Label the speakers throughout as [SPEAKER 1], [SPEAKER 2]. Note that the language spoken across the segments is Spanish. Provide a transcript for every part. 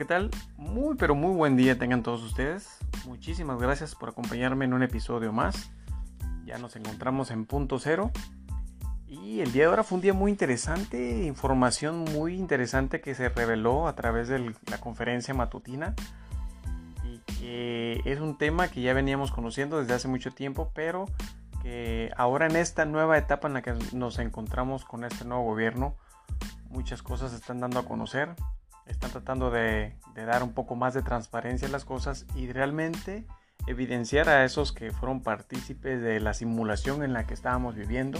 [SPEAKER 1] ¿qué tal? Muy, pero muy buen día tengan todos ustedes. Muchísimas gracias por acompañarme en un episodio más. Ya nos encontramos en punto cero. Y el día de ahora fue un día muy interesante, información muy interesante que se reveló a través de la conferencia matutina. Y que es un tema que ya veníamos conociendo desde hace mucho tiempo, pero que ahora en esta nueva etapa en la que nos encontramos con este nuevo gobierno, muchas cosas se están dando a conocer están tratando de, dar un poco más de transparencia a las cosas y realmente evidenciar a esos que fueron partícipes de la simulación en la que estábamos viviendo,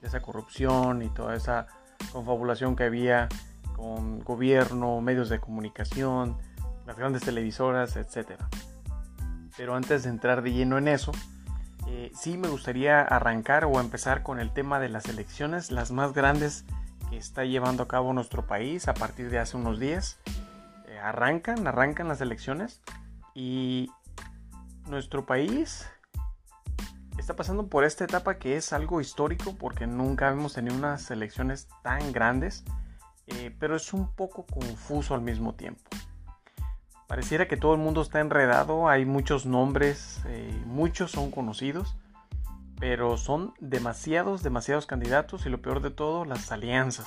[SPEAKER 1] de esa corrupción y toda esa confabulación que había con gobierno, medios de comunicación, las grandes televisoras, etc. Pero antes de entrar de lleno en eso, eh, sí me gustaría arrancar o empezar con el tema de las elecciones, las más grandes está llevando a cabo nuestro país a partir de hace unos días. Eh, arrancan, arrancan las elecciones y nuestro país está pasando por esta etapa que es algo histórico porque nunca hemos tenido unas elecciones tan grandes, eh, pero es un poco confuso al mismo tiempo. Pareciera que todo el mundo está enredado, hay muchos nombres, eh, muchos son conocidos, pero son demasiados, demasiados candidatos y lo peor de todo, las alianzas.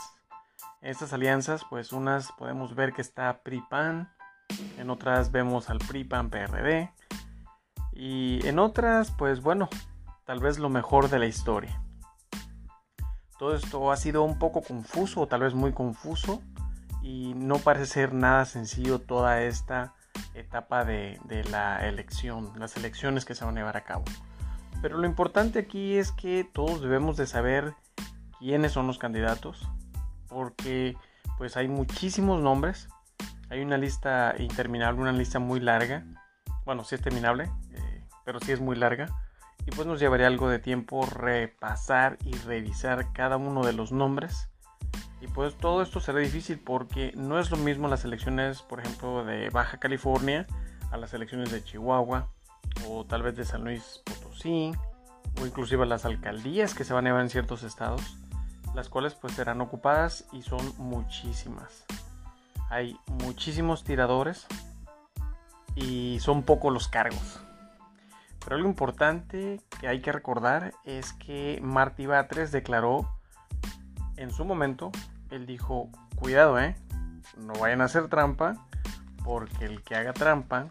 [SPEAKER 1] Estas alianzas, pues unas podemos ver que está PRI-PAN, en otras vemos al PRI-PAN-PRD y en otras, pues bueno, tal vez lo mejor de la historia. Todo esto ha sido un poco confuso o tal vez muy confuso y no parece ser nada sencillo toda esta etapa de, de la elección, las elecciones que se van a llevar a cabo. Pero lo importante aquí es que todos debemos de saber quiénes son los candidatos, porque pues hay muchísimos nombres, hay una lista interminable, una lista muy larga, bueno, sí es terminable, eh, pero sí es muy larga, y pues nos llevaría algo de tiempo repasar y revisar cada uno de los nombres. Y pues todo esto será difícil porque no es lo mismo las elecciones, por ejemplo, de Baja California a las elecciones de Chihuahua o tal vez de San Luis Potosí o inclusive las alcaldías que se van a llevar en ciertos estados, las cuales pues serán ocupadas y son muchísimas. Hay muchísimos tiradores y son pocos los cargos. Pero algo importante que hay que recordar es que Martí Batres declaró en su momento, él dijo, cuidado, eh, no vayan a hacer trampa, porque el que haga trampa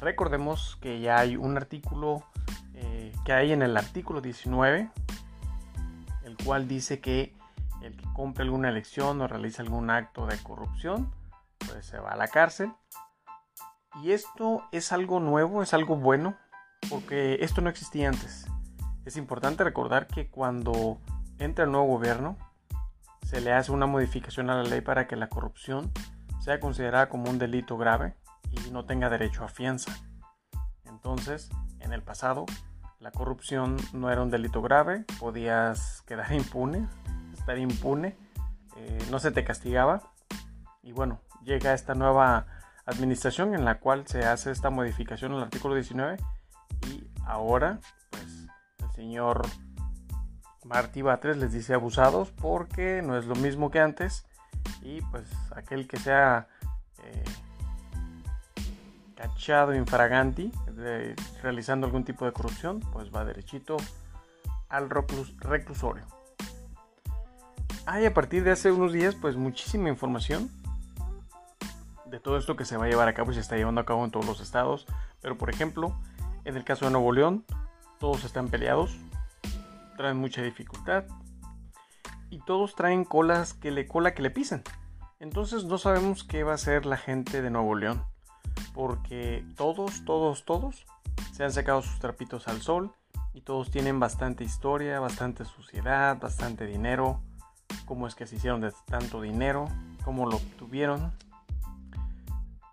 [SPEAKER 1] Recordemos que ya hay un artículo eh, que hay en el artículo 19, el cual dice que el que compre alguna elección o realiza algún acto de corrupción, pues se va a la cárcel. Y esto es algo nuevo, es algo bueno, porque esto no existía antes. Es importante recordar que cuando entra el nuevo gobierno, se le hace una modificación a la ley para que la corrupción sea considerada como un delito grave y no tenga derecho a fianza. Entonces, en el pasado, la corrupción no era un delito grave, podías quedar impune, estar impune, eh, no se te castigaba. Y bueno, llega esta nueva administración en la cual se hace esta modificación al artículo 19 y ahora, pues, el señor Martí Batres les dice abusados porque no es lo mismo que antes y pues aquel que sea eh, cachado infraganti, realizando algún tipo de corrupción, pues va derechito al reclusorio. Hay a partir de hace unos días, pues muchísima información de todo esto que se va a llevar a cabo y se está llevando a cabo en todos los estados. Pero por ejemplo, en el caso de Nuevo León, todos están peleados, traen mucha dificultad y todos traen colas que le cola que le pisan. Entonces no sabemos qué va a hacer la gente de Nuevo León porque todos, todos, todos se han sacado sus trapitos al sol y todos tienen bastante historia, bastante suciedad, bastante dinero, cómo es que se hicieron de tanto dinero, cómo lo obtuvieron.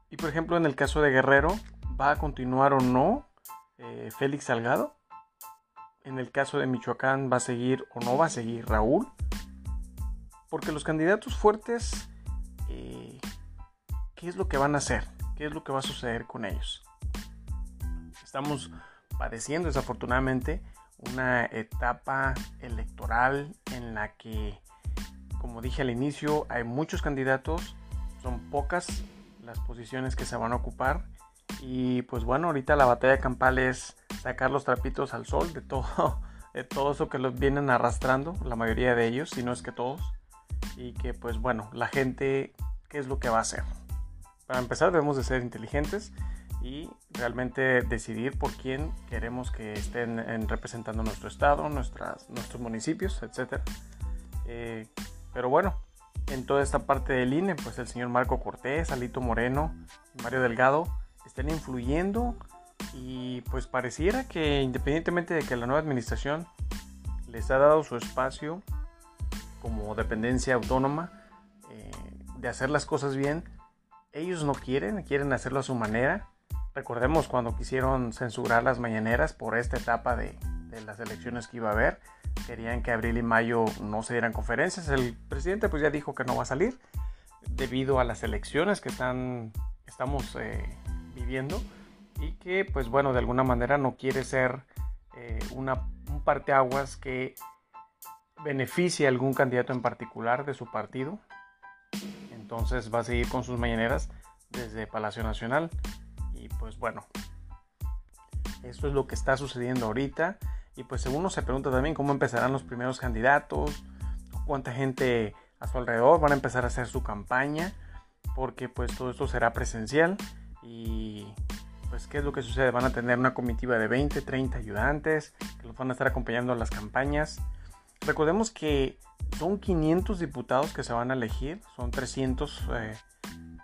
[SPEAKER 1] Y por ejemplo, en el caso de Guerrero, ¿va a continuar o no eh, Félix Salgado? En el caso de Michoacán, ¿va a seguir o no va a seguir Raúl? Porque los candidatos fuertes, eh, ¿qué es lo que van a hacer? Qué es lo que va a suceder con ellos. Estamos padeciendo desafortunadamente una etapa electoral en la que, como dije al inicio, hay muchos candidatos, son pocas las posiciones que se van a ocupar. Y pues bueno, ahorita la batalla campal es sacar los trapitos al sol de todo, de todo eso que los vienen arrastrando, la mayoría de ellos, si no es que todos. Y que pues bueno, la gente, ¿qué es lo que va a hacer? Para empezar debemos de ser inteligentes y realmente decidir por quién queremos que estén representando nuestro estado, nuestras, nuestros municipios, etc. Eh, pero bueno, en toda esta parte del INE, pues el señor Marco Cortés, Alito Moreno, Mario Delgado estén influyendo y pues pareciera que independientemente de que la nueva administración les ha dado su espacio como dependencia autónoma eh, de hacer las cosas bien, ellos no quieren, quieren hacerlo a su manera. Recordemos cuando quisieron censurar las mañaneras por esta etapa de, las elecciones que iba a haber, querían que abril y mayo no se dieran conferencias. El presidente pues ya dijo que no va a salir debido a las elecciones que están, estamos eh, viviendo y que pues bueno de alguna manera no quiere ser eh, una, un parteaguas que beneficie a algún candidato en particular de su partido. Entonces va a seguir con sus mañaneras desde Palacio Nacional. Y pues bueno, esto es lo que está sucediendo ahorita. Y pues uno se pregunta también cómo empezarán los primeros candidatos, cuánta gente a su alrededor van a empezar a hacer su campaña, porque pues todo esto será presencial y pues qué es lo que sucede, van a tener una comitiva de 20, 30 ayudantes que los van a estar acompañando a las campañas. Recordemos que son 500 diputados que se van a elegir, son 300 eh,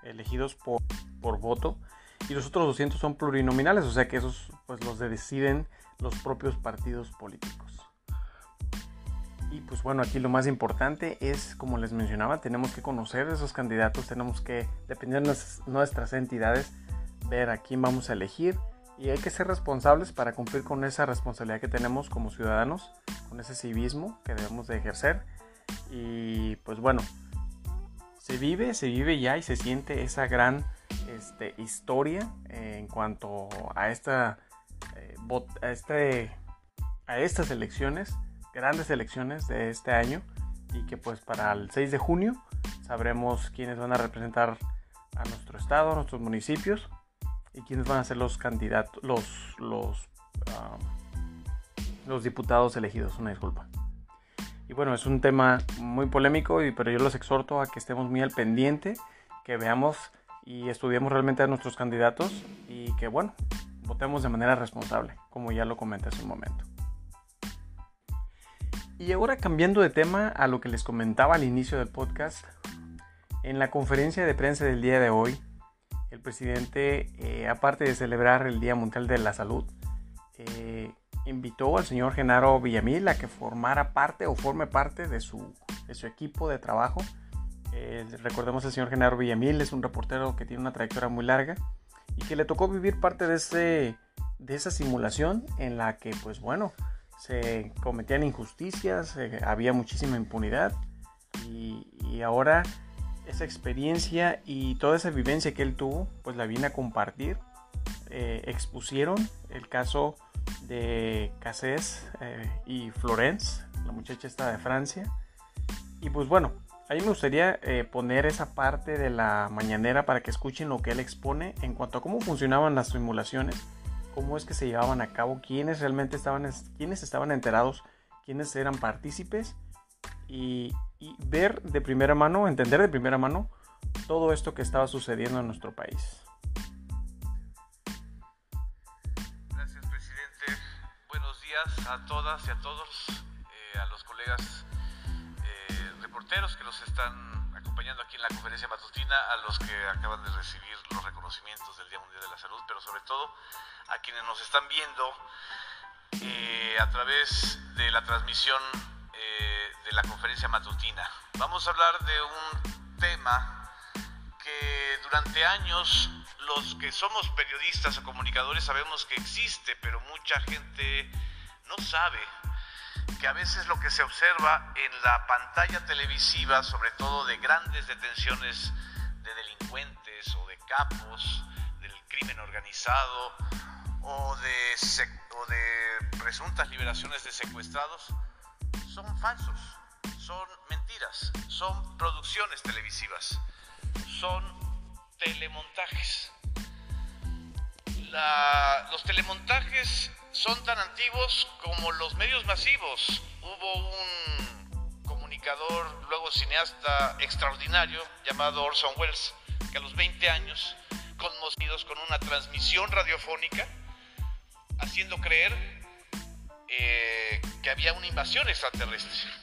[SPEAKER 1] elegidos por, por voto y los otros 200 son plurinominales, o sea que esos pues los deciden los propios partidos políticos. Y pues bueno, aquí lo más importante es, como les mencionaba, tenemos que conocer esos candidatos, tenemos que, dependiendo de nuestras entidades, ver a quién vamos a elegir y hay que ser responsables para cumplir con esa responsabilidad que tenemos como ciudadanos, con ese civismo que debemos de ejercer. Y pues bueno, se vive, se vive ya y se siente esa gran este, historia en cuanto a esta, eh, a, este, a estas elecciones, grandes elecciones de este año y que pues para el 6 de junio sabremos quiénes van a representar a nuestro estado, a nuestros municipios y quiénes van a ser los candidatos, los, los, los diputados elegidos. Una disculpa. Y bueno, es un tema muy polémico, pero yo los exhorto a que estemos muy al pendiente, que veamos y estudiemos realmente a nuestros candidatos y que bueno, votemos de manera responsable, como ya lo comenté hace un momento. Y ahora cambiando de tema a lo que les comentaba al inicio del podcast, en la conferencia de prensa del día de hoy, el presidente, eh, aparte de celebrar el Día Mundial de la Salud, eh, invitó al señor Genaro Villamil a que formara parte o forme parte de su, equipo de trabajo. Eh, recordemos al señor Genaro Villamil, es un reportero que tiene una trayectoria muy larga y que le tocó vivir parte de, ese, de esa simulación en la que, pues bueno, se cometían injusticias, había muchísima impunidad y ahora esa experiencia y toda esa vivencia que él tuvo, pues la vine a compartir. Eh, expusieron el caso de Cassés eh, y Florence, la muchacha esta de Francia. Y pues bueno, a mí me gustaría eh, poner esa parte de la mañanera para que escuchen lo que él expone en cuanto a cómo funcionaban las simulaciones, cómo es que se llevaban a cabo, quiénes realmente estaban, quiénes estaban enterados, quiénes eran partícipes y, y ver de primera mano, entender de primera mano todo esto que estaba sucediendo en nuestro país.
[SPEAKER 2] Gracias, presidente. Buenos días a todas y a todos, eh, a los colegas eh, reporteros que nos están acompañando aquí en la conferencia matutina, a los que acaban de recibir los reconocimientos del Día Mundial de la Salud, pero sobre todo a quienes nos están viendo eh, a través de la transmisión la conferencia matutina. Vamos a hablar de un tema que durante años los que somos periodistas o comunicadores sabemos que existe, pero mucha gente no sabe que a veces lo que se observa en la pantalla televisiva, sobre todo de grandes detenciones de delincuentes o de capos del crimen organizado o de, o de presuntas liberaciones de secuestrados, son falsos, son mentiras, son producciones televisivas, son telemontajes. los telemontajes son tan antiguos como los medios masivos. Hubo un comunicador, luego cineasta extraordinario, llamado Orson Welles, que a los 20 años, conmovidos con una transmisión radiofónica, haciendo creer eh, que había una invasión extraterrestre.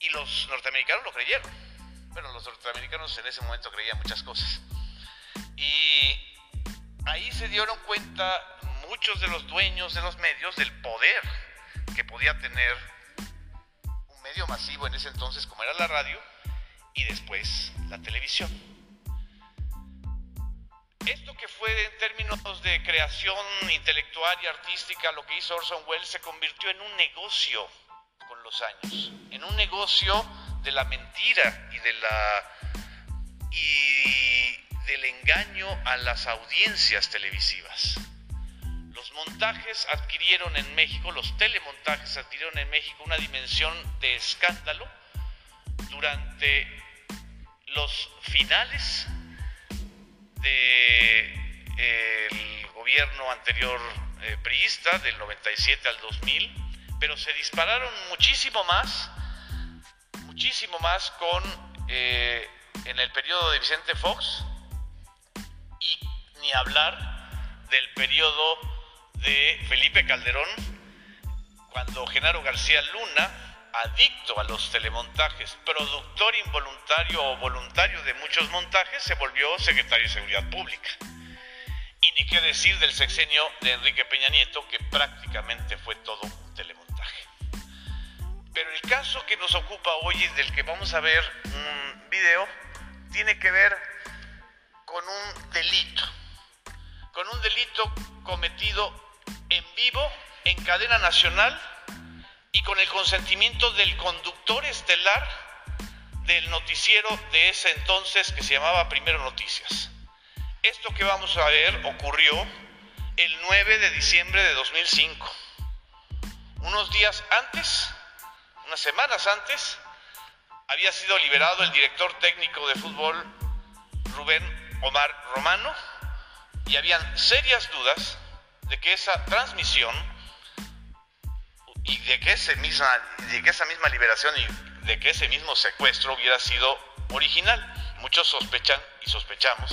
[SPEAKER 2] Y los norteamericanos lo creyeron. Bueno, los norteamericanos en ese momento creían muchas cosas. Y ahí se dieron cuenta muchos de los dueños de los medios del poder que podía tener un medio masivo en ese entonces como era la radio y después la televisión. Esto que fue en términos de creación intelectual y artística, lo que hizo Orson Welles se convirtió en un negocio años, en un negocio de la mentira y de la y del engaño a las audiencias televisivas. Los montajes adquirieron en México, los telemontajes adquirieron en México una dimensión de escándalo durante los finales del gobierno anterior eh, priista, del 97 al 2000, pero se dispararon muchísimo más, muchísimo más con eh, en el periodo de Vicente Fox y ni hablar del periodo de Felipe Calderón, cuando Genaro García Luna, adicto a los telemontajes, productor involuntario o voluntario de muchos montajes, se volvió secretario de Seguridad Pública. Y ni qué decir del sexenio de Enrique Peña Nieto, que prácticamente fue todo. Pero el caso que nos ocupa hoy y del que vamos a ver un video, tiene que ver con un delito, con un delito cometido en vivo, en cadena nacional y con el consentimiento del conductor estelar del noticiero de ese entonces que se llamaba Primero Noticias. Esto que vamos a ver ocurrió el 9 de diciembre de 2005. Unos días antes, unas semanas antes, había sido liberado el director técnico de fútbol Rubén Omar Romano y habían serias dudas de que esa transmisión y de que, misma, de que esa misma liberación y de que ese mismo secuestro hubiera sido original. Muchos sospechan y sospechamos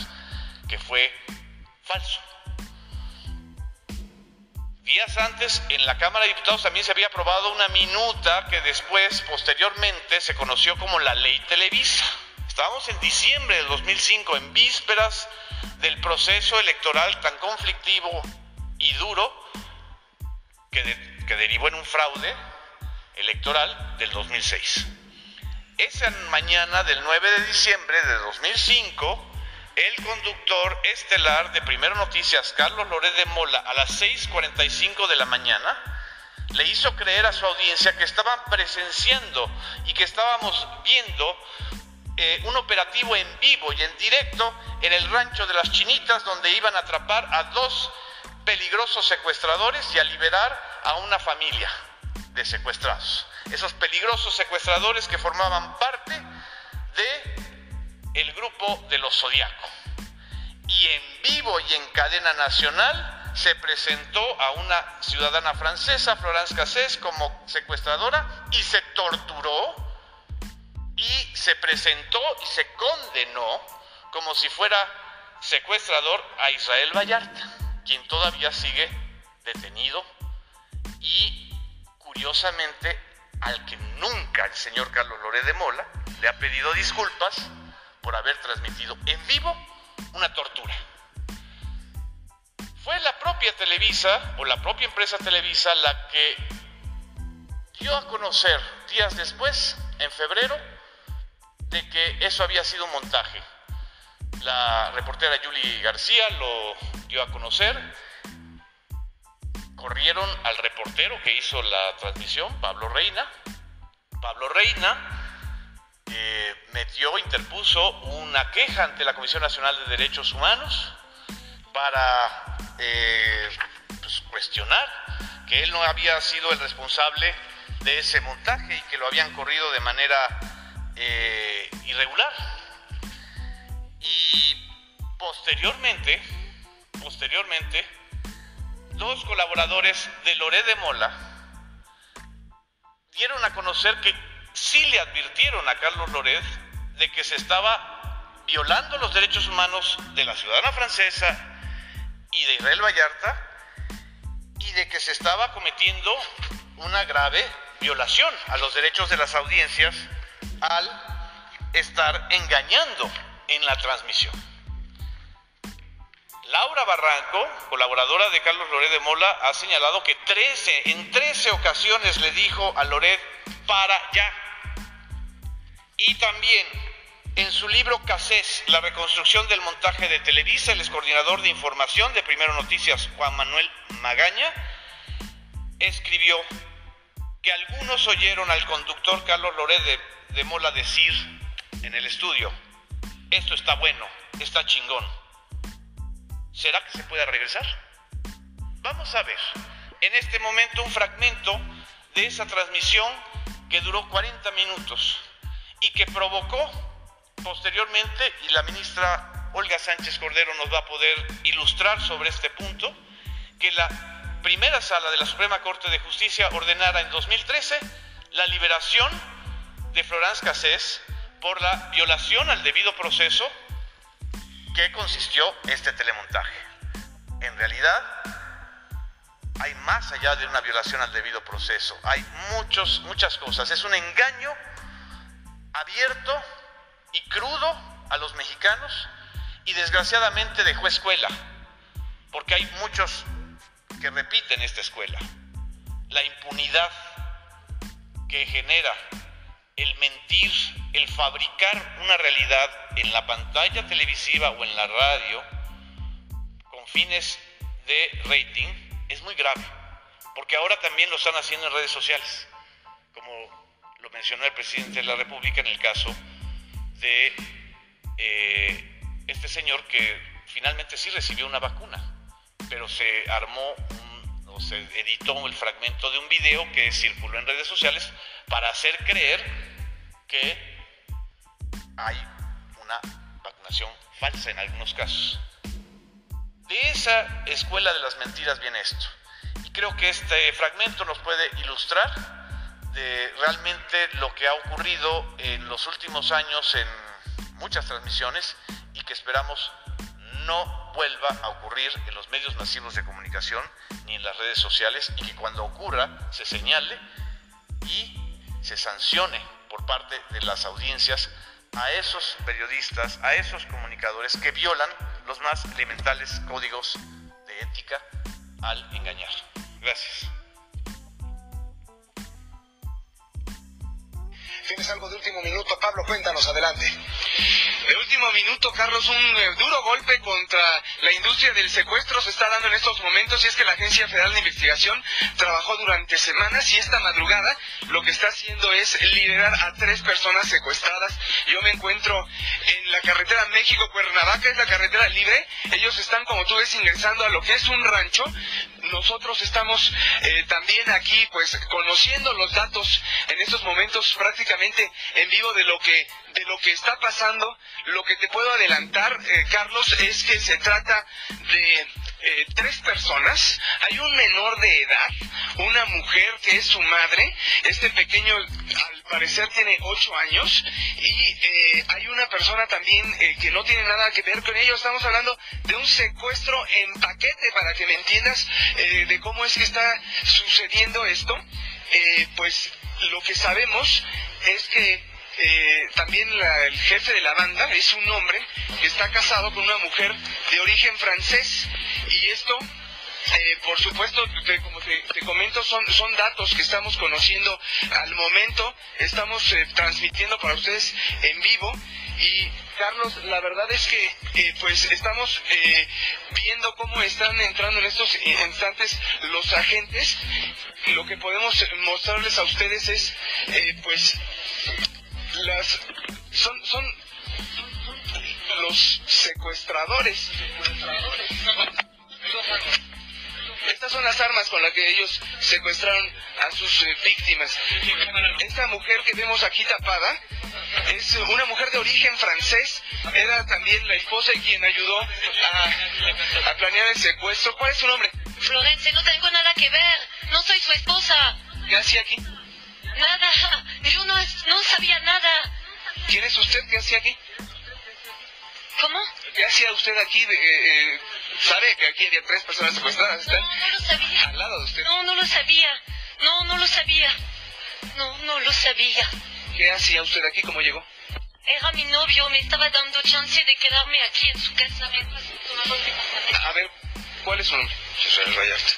[SPEAKER 2] que fue falso. Días antes, en la Cámara de Diputados también se había aprobado una minuta que después, posteriormente, se conoció como la Ley Televisa. Estábamos en diciembre del 2005, en vísperas del proceso electoral tan conflictivo y duro que, derivó en un fraude electoral del 2006. Esa mañana del 9 de diciembre de 2005, el conductor estelar de Primero Noticias, Carlos Loret de Mola, a las 6.45 de la mañana, le hizo creer a su audiencia que estaban presenciando y que estábamos viendo eh, un operativo en vivo y en directo en el rancho de las Chinitas, donde iban a atrapar a dos peligrosos secuestradores y a liberar a una familia de secuestrados. Esos peligrosos secuestradores que formaban parte de el grupo de los Zodiaco. Y en vivo y en cadena nacional se presentó a una ciudadana francesa, Florence Cassés, como secuestradora y se torturó y se presentó y se condenó como si fuera secuestrador a Israel Vallarta quien todavía sigue detenido y curiosamente al que nunca el señor Carlos Loré de Mola le ha pedido disculpas por haber transmitido en vivo una tortura. Fue la propia Televisa o la propia empresa Televisa la que dio a conocer días después, en febrero, de que eso había sido un montaje. La reportera Julie García lo dio a conocer. Corrieron al reportero que hizo la transmisión, Pablo Reina. Pablo Reina eh, metió, interpuso una queja ante la Comisión Nacional de Derechos Humanos para eh, pues, cuestionar que él no había sido el responsable de ese montaje y que lo habían corrido de manera eh, irregular. Y posteriormente, posteriormente, dos colaboradores de Loré de Mola dieron a conocer que sí le advirtieron a Carlos Loret de que se estaba violando los derechos humanos de la ciudadana francesa y de Israel Vallarta y de que se estaba cometiendo una grave violación a los derechos de las audiencias al estar engañando en la transmisión. Laura Barranco, colaboradora de Carlos Loret de Mola, ha señalado que 13, en 13 ocasiones le dijo a Loret para ya. Y también en su libro Casés, la reconstrucción del montaje de Televisa, el excoordinador de información de Primero Noticias, Juan Manuel Magaña, escribió que algunos oyeron al conductor Carlos Loret de, de Mola decir en el estudio, esto está bueno, está chingón. ¿Será que se pueda regresar? Vamos a ver en este momento un fragmento de esa transmisión que duró 40 minutos y que provocó posteriormente, y la ministra Olga Sánchez Cordero nos va a poder ilustrar sobre este punto, que la primera sala de la Suprema Corte de Justicia ordenara en 2013 la liberación de Florence Cassés por la violación al debido proceso que consistió este telemontaje. En realidad, hay más allá de una violación al debido proceso, hay muchos, muchas cosas. Es un engaño abierto y crudo a los mexicanos y desgraciadamente dejó escuela, porque hay muchos que repiten esta escuela. La impunidad que genera el mentir, el fabricar una realidad en la pantalla televisiva o en la radio con fines de rating es muy grave, porque ahora también lo están haciendo en redes sociales, lo mencionó el presidente de la República en el caso de eh, este señor que finalmente sí recibió una vacuna, pero se armó o se editó el fragmento de un video que circuló en redes sociales para hacer creer que hay una vacunación falsa en algunos casos. De esa escuela de las mentiras viene esto. Y creo que este fragmento nos puede ilustrar de realmente lo que ha ocurrido en los últimos años en muchas transmisiones y que esperamos no vuelva a ocurrir en los medios masivos de comunicación ni en las redes sociales y que cuando ocurra se señale y se sancione por parte de las audiencias a esos periodistas, a esos comunicadores que violan los más elementales códigos de ética al engañar. Gracias.
[SPEAKER 3] Tienes algo de último minuto, Pablo, cuéntanos, adelante.
[SPEAKER 4] De último minuto, Carlos, un eh, duro golpe contra la industria del secuestro se está dando en estos momentos y es que la Agencia Federal de Investigación trabajó durante semanas y esta madrugada lo que está haciendo es liberar a tres personas secuestradas. Yo me encuentro en la carretera México-Cuernavaca, es la carretera libre. Ellos están, como tú ves, ingresando a lo que es un rancho. Nosotros estamos eh, también aquí, pues, conociendo los datos en estos momentos prácticamente en vivo de lo que de lo que está pasando. Lo que te puedo adelantar, eh, Carlos, es que se trata de eh, tres personas. Hay un menor de edad, una mujer que es su madre. Este pequeño, al parecer, tiene ocho años. Y eh, hay una persona también que no tiene nada que ver con ello. Estamos hablando de un secuestro en paquete, para que me entiendas de cómo es que está sucediendo esto. pues lo que sabemos es que eh, también el jefe de la banda es un hombre que está casado con una mujer de origen francés y esto eh, por supuesto, como te, comento, son, son datos que estamos conociendo al momento, estamos eh, transmitiendo para ustedes en vivo y Carlos, la verdad es que pues estamos viendo cómo están entrando en estos instantes los agentes. Lo que podemos mostrarles a ustedes es pues las son son los secuestradores. Estas son las armas con las que ellos secuestraron a sus eh, víctimas. Esta mujer que vemos aquí tapada Es una mujer de origen francés, era también la esposa y quien ayudó a, a planear el secuestro. ¿Cuál es su nombre?
[SPEAKER 5] Florence, no tengo nada que ver. No soy su esposa.
[SPEAKER 4] ¿Qué hacía aquí?
[SPEAKER 5] Nada. Yo no, no sabía nada.
[SPEAKER 4] ¿Quién es usted? ¿Qué hacía aquí?
[SPEAKER 5] ¿Cómo?
[SPEAKER 4] ¿Qué hacía usted aquí? Eh, eh, ¿Sabe que aquí había tres personas secuestradas? ¿Están
[SPEAKER 5] No, no lo sabía.
[SPEAKER 4] al lado de usted?
[SPEAKER 5] No, no lo sabía. No, no lo sabía. No, no lo sabía.
[SPEAKER 4] ¿Qué hacía usted aquí? ¿Cómo llegó?
[SPEAKER 5] Era mi novio, me estaba dando chance de quedarme aquí en su casa.
[SPEAKER 4] A ver, ¿cuál es su nombre?
[SPEAKER 6] Israel Rayarte.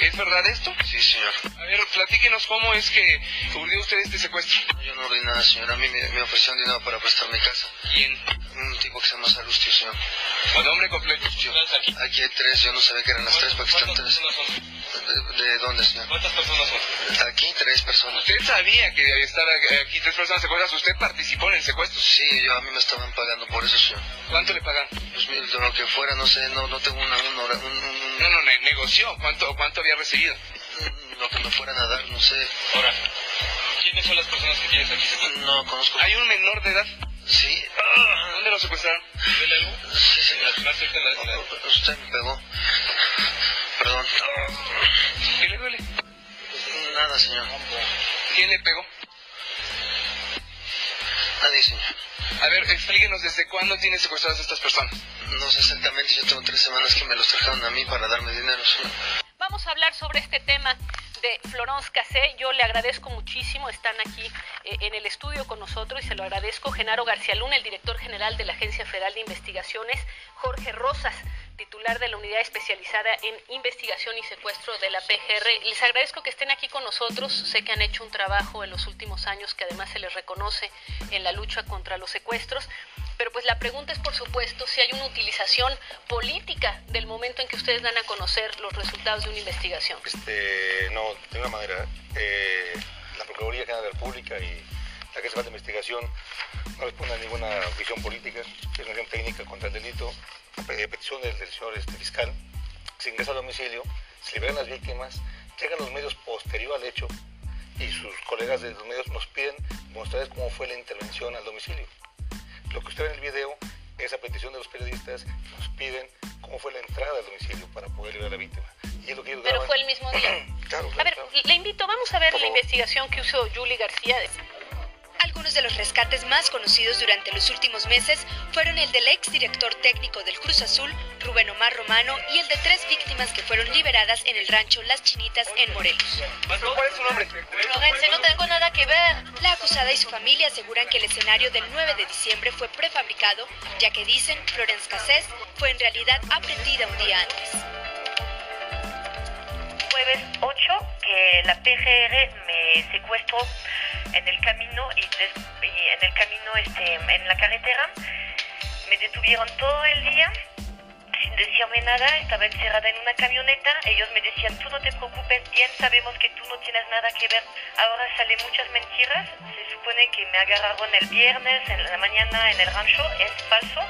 [SPEAKER 4] ¿Es verdad esto?
[SPEAKER 6] Sí, señor.
[SPEAKER 4] A ver, platíquenos cómo es que urdió usted este secuestro.
[SPEAKER 6] Yo no ordené nada, señor. A mí me, me ofrecieron dinero para prestar mi casa.
[SPEAKER 4] ¿Quién?
[SPEAKER 6] Un tipo que se llama Salustio, señor.
[SPEAKER 4] Nombre completo.
[SPEAKER 6] Aquí hay tres, yo no sabía que eran las tres, porque están tres. ¿De, de dónde, señor?
[SPEAKER 4] ¿Cuántas personas son?
[SPEAKER 6] Aquí tres personas.
[SPEAKER 4] Usted sabía que estaba aquí tres personas secuestradas. ¿Usted participó en el secuestro?
[SPEAKER 6] Sí, yo a mí me estaban pagando por eso, señor.
[SPEAKER 4] ¿Cuánto le pagan?
[SPEAKER 6] Pues mil, de lo que fuera, no sé, no, no tengo una, una hora, un, un-
[SPEAKER 4] No, no, ne- negoció. ¿Cuánto, ¿Cuánto había recibido?
[SPEAKER 6] lo que me fueran a dar, no sé.
[SPEAKER 4] Ahora, ¿quiénes son las personas que tienes aquí
[SPEAKER 6] No conozco.
[SPEAKER 4] Hay un menor de edad.
[SPEAKER 6] Sí,
[SPEAKER 4] ¿Dónde lo secuestraron? ¿Duele algo?
[SPEAKER 6] sí, señor.
[SPEAKER 4] Más cerca de la- la-
[SPEAKER 6] Usted me pegó. Perdón.
[SPEAKER 4] ¿Qué le duele?
[SPEAKER 6] Nada, señor.
[SPEAKER 4] ¿Quién le pegó?
[SPEAKER 6] Nadie, señor.
[SPEAKER 4] A ver, explíquenos desde cuándo tiene secuestradas estas personas.
[SPEAKER 6] No sé exactamente, yo tengo tres semanas que me los trajeron a mí para darme dinero, señor.
[SPEAKER 7] Vamos a hablar sobre este tema de Florence Cassé. Yo le agradezco muchísimo, están aquí eh, en el estudio con nosotros y se lo agradezco Genaro García Luna, el director general de la Agencia Federal de Investigaciones, Jorge Rosas, titular de la Unidad Especializada en Investigación y Secuestro de la PGR. Les agradezco que estén aquí con nosotros. Sé que han hecho un trabajo en los últimos años que además se les reconoce en la lucha contra los secuestros. Pero pues la pregunta es, por supuesto, si hay una utilización política del momento en que ustedes dan a conocer los resultados de una investigación.
[SPEAKER 8] Este, no, de ninguna manera. Eh, la Procuraduría General de la República y la Federal de Investigación no responden a ninguna visión política, es una acción técnica contra el delito. A pe- petición del, del señor este, fiscal, se ingresa al domicilio, se liberan las víctimas, llegan los medios posterior al hecho y sus colegas de los medios nos piden mostrarles cómo fue la intervención al domicilio. Lo que usted ve en el video es a petición de los periodistas, nos piden cómo fue la entrada al domicilio para poder liberar a la víctima. Y es lo que ellos
[SPEAKER 7] Pero fue el mismo día.
[SPEAKER 8] Claro,
[SPEAKER 7] A ver,
[SPEAKER 8] claro.
[SPEAKER 7] le invito, vamos a ver la investigación que usó Julie García.
[SPEAKER 9] Algunos de los rescates más conocidos durante los últimos meses fueron el del ex director técnico del Cruz Azul, Rubén Omar Romano, y el de tres víctimas que fueron liberadas en el rancho Las Chinitas en Morelos.
[SPEAKER 4] ¿Cuál es su nombre?
[SPEAKER 5] Florence, no tengo nada que ver.
[SPEAKER 9] La acusada y su familia aseguran que el escenario del 9 de diciembre fue prefabricado, ya que dicen Florence Cassés fue en realidad aprendida un día antes.
[SPEAKER 10] Jueves 8 que la PGR me secuestró en el camino y, des- en el camino este en la carretera. Me detuvieron todo el día sin decirme nada estaba encerrada en una camioneta. Ellos me decían tú no te preocupes bien sabemos que tú no tienes nada que ver. Ahora salen muchas mentiras. Se supone que me agarraron el viernes en la mañana en el rancho. Es falso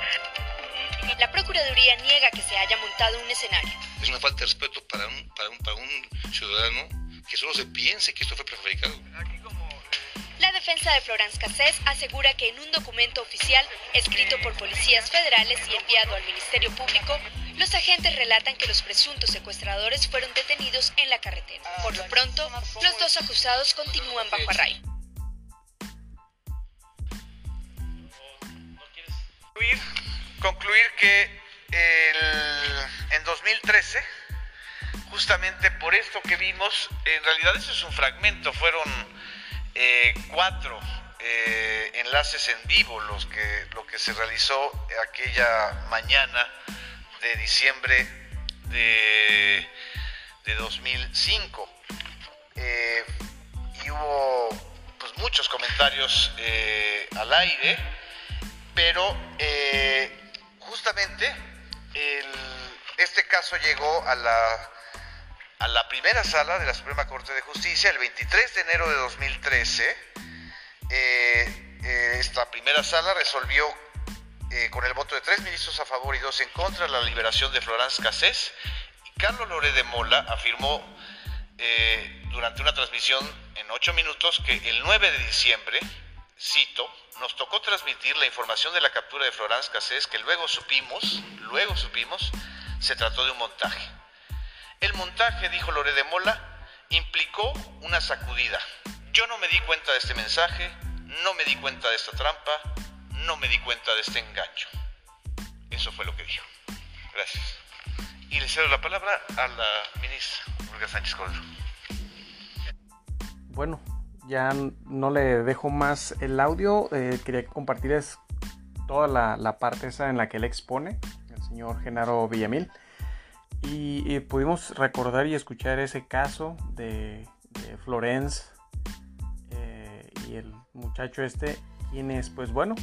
[SPEAKER 9] La Procuraduría niega que se haya montado un escenario.
[SPEAKER 8] Es una falta de respeto para un, para un, para un ciudadano que solo se piense que esto fue prefabricado.
[SPEAKER 9] La defensa de Florence Cassés asegura que en un documento oficial escrito por policías federales y enviado al Ministerio Público, los agentes relatan que los presuntos secuestradores fueron detenidos en la carretera. Por lo pronto, los dos acusados continúan bajo arraigo.
[SPEAKER 2] concluir, concluir que en 2013, justamente por esto que vimos, en realidad eso es un fragmento, fueron eh, cuatro eh, enlaces en vivo los que, lo que se realizó aquella mañana de diciembre de, de 2005. Eh, y hubo pues, muchos comentarios al aire pero justamente este caso llegó a la, primera sala de la Suprema Corte de Justicia el 23 de enero de 2013. Eh, eh, esta primera sala resolvió eh, con el voto de tres ministros a favor y dos en contra la liberación de Florence Cassés. Y Carlos Loré de Mola afirmó durante una transmisión en ocho minutos que el 9 de diciembre cito, nos tocó transmitir la información de la captura de Florence Cassés que luego supimos, luego supimos, se trató de un montaje. El montaje, dijo Lore de Mola, implicó una sacudida. Yo no me di cuenta de este mensaje, no me di cuenta de esta trampa, no me di cuenta de este engaño. Eso fue lo que dijo. Gracias. Y le cedo la palabra a la ministra Olga Sánchez Cordero.
[SPEAKER 1] Bueno, ya no le dejo más el audio. Eh, quería compartirles toda la, parte esa en la que él expone, el señor Genaro Villamil. Y, pudimos recordar y escuchar ese caso de, Florence eh, y el muchacho este, quienes, pues bueno,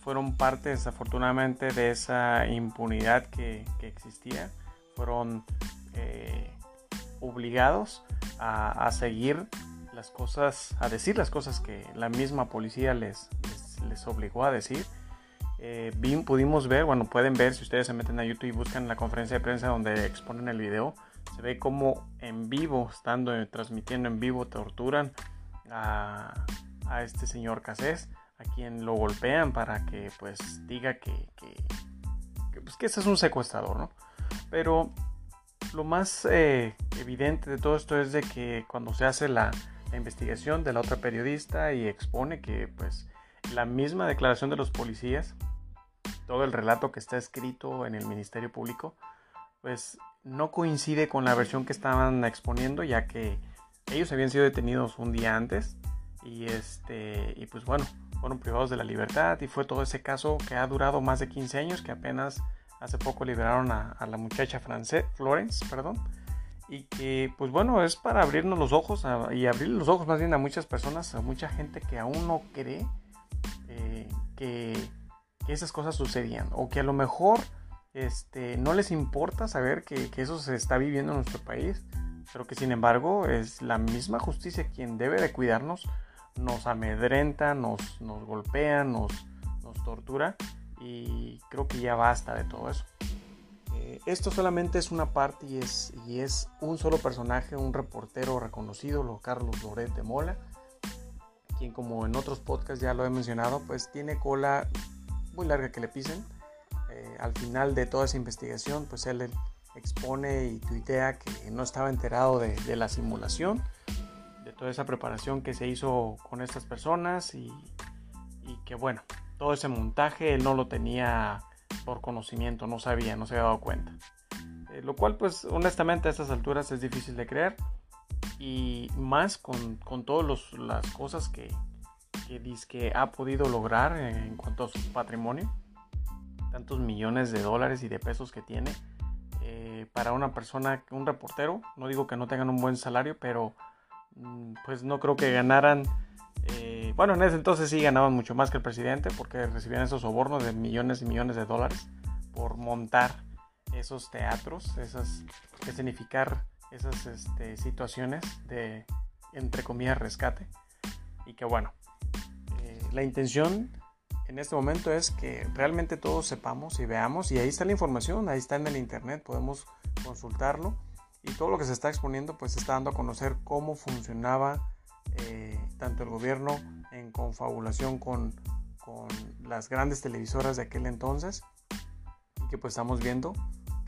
[SPEAKER 1] fueron parte desafortunadamente de esa impunidad que, existía. Fueron eh, obligados a, a seguir las cosas, a decir las cosas que la misma policía les, les, obligó a decir. Eh, pudimos ver, bueno, pueden ver si ustedes se meten a YouTube y buscan la conferencia de prensa donde exponen el video, se ve como en vivo, estando transmitiendo en vivo, torturan a, a este señor Casés, a quien lo golpean para que pues diga que, que, pues, que ese es un secuestrador, ¿no? Pero lo más eh, evidente de todo esto es de que cuando se hace la, la investigación de la otra periodista y expone que pues la misma declaración de los policías, todo el relato que está escrito en el Ministerio Público, pues no coincide con la versión que estaban exponiendo, ya que ellos habían sido detenidos un día antes y este y pues bueno, fueron privados de la libertad y fue todo ese caso que ha durado más de 15 años, que apenas hace poco liberaron a, a la muchacha francés, Florence, perdón, y que pues bueno es para abrirnos los ojos y abrir los ojos más bien a muchas personas, a mucha gente que aún no cree eh, que, esas cosas sucedían o que a lo mejor este, no les importa saber que, eso se está viviendo en nuestro país, pero que sin embargo es la misma justicia quien debe de cuidarnos, nos amedrenta, nos, nos golpea, nos, nos tortura y creo que ya basta de todo eso. Esto solamente es una parte y es, y es un solo personaje, un reportero reconocido, lo Carlos Loret de Mola, quien como en otros podcasts ya lo he mencionado, pues tiene cola muy larga que le pisen. Eh, al final de toda esa investigación, pues él expone y tuitea que no estaba enterado de, de la simulación, de toda esa preparación que se hizo con estas personas y, y que bueno, todo ese montaje él no lo tenía por conocimiento, no sabía, no se había dado cuenta. Eh, lo cual pues honestamente a estas alturas es difícil de creer y más con, con todas las cosas que, que, que ha podido lograr en cuanto a su patrimonio, tantos millones de dólares y de pesos que tiene. Eh, para una persona, un reportero, no digo que no tengan un buen salario, pero mm, pues no creo que ganaran bueno, en ese entonces sí ganaban mucho más que el presidente porque recibían esos sobornos de millones y millones de dólares por montar esos teatros, esas, significar esas este, situaciones de, entre comillas, rescate. Y que bueno, eh, la intención en este momento es que realmente todos sepamos y veamos, y ahí está la información, ahí está en el internet, podemos consultarlo, y todo lo que se está exponiendo pues está dando a conocer cómo funcionaba eh, tanto el gobierno en confabulación con, con, las grandes televisoras de aquel entonces y que pues estamos viendo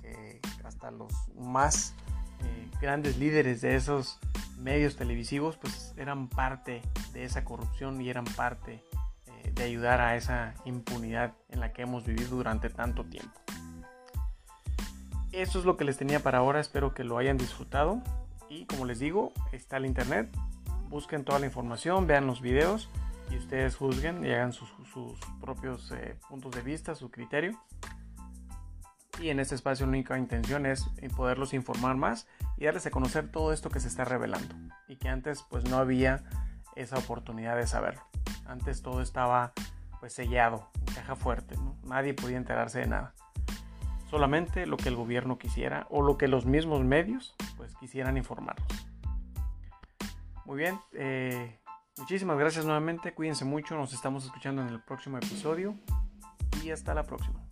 [SPEAKER 1] que hasta los más eh, grandes líderes de esos medios televisivos pues eran parte de esa corrupción y eran parte eh, de ayudar a esa impunidad en la que hemos vivido durante tanto tiempo. Eso es lo que les tenía para ahora, espero que lo hayan disfrutado. Y como les digo, está el internet, busquen toda la información, vean los videos y ustedes juzguen y hagan sus, propios eh, puntos de vista, su criterio. Y en este espacio la única intención es eh, poderlos informar más y darles a conocer todo esto que se está revelando y que antes pues no había esa oportunidad de saberlo. Antes todo estaba pues sellado, en caja fuerte, nadie podía enterarse de nada. Solamente lo que el gobierno quisiera o lo que los mismos medios pues quisieran informarnos. Muy bien, eh, muchísimas gracias nuevamente, cuídense mucho, nos estamos escuchando en el próximo episodio y hasta la próxima.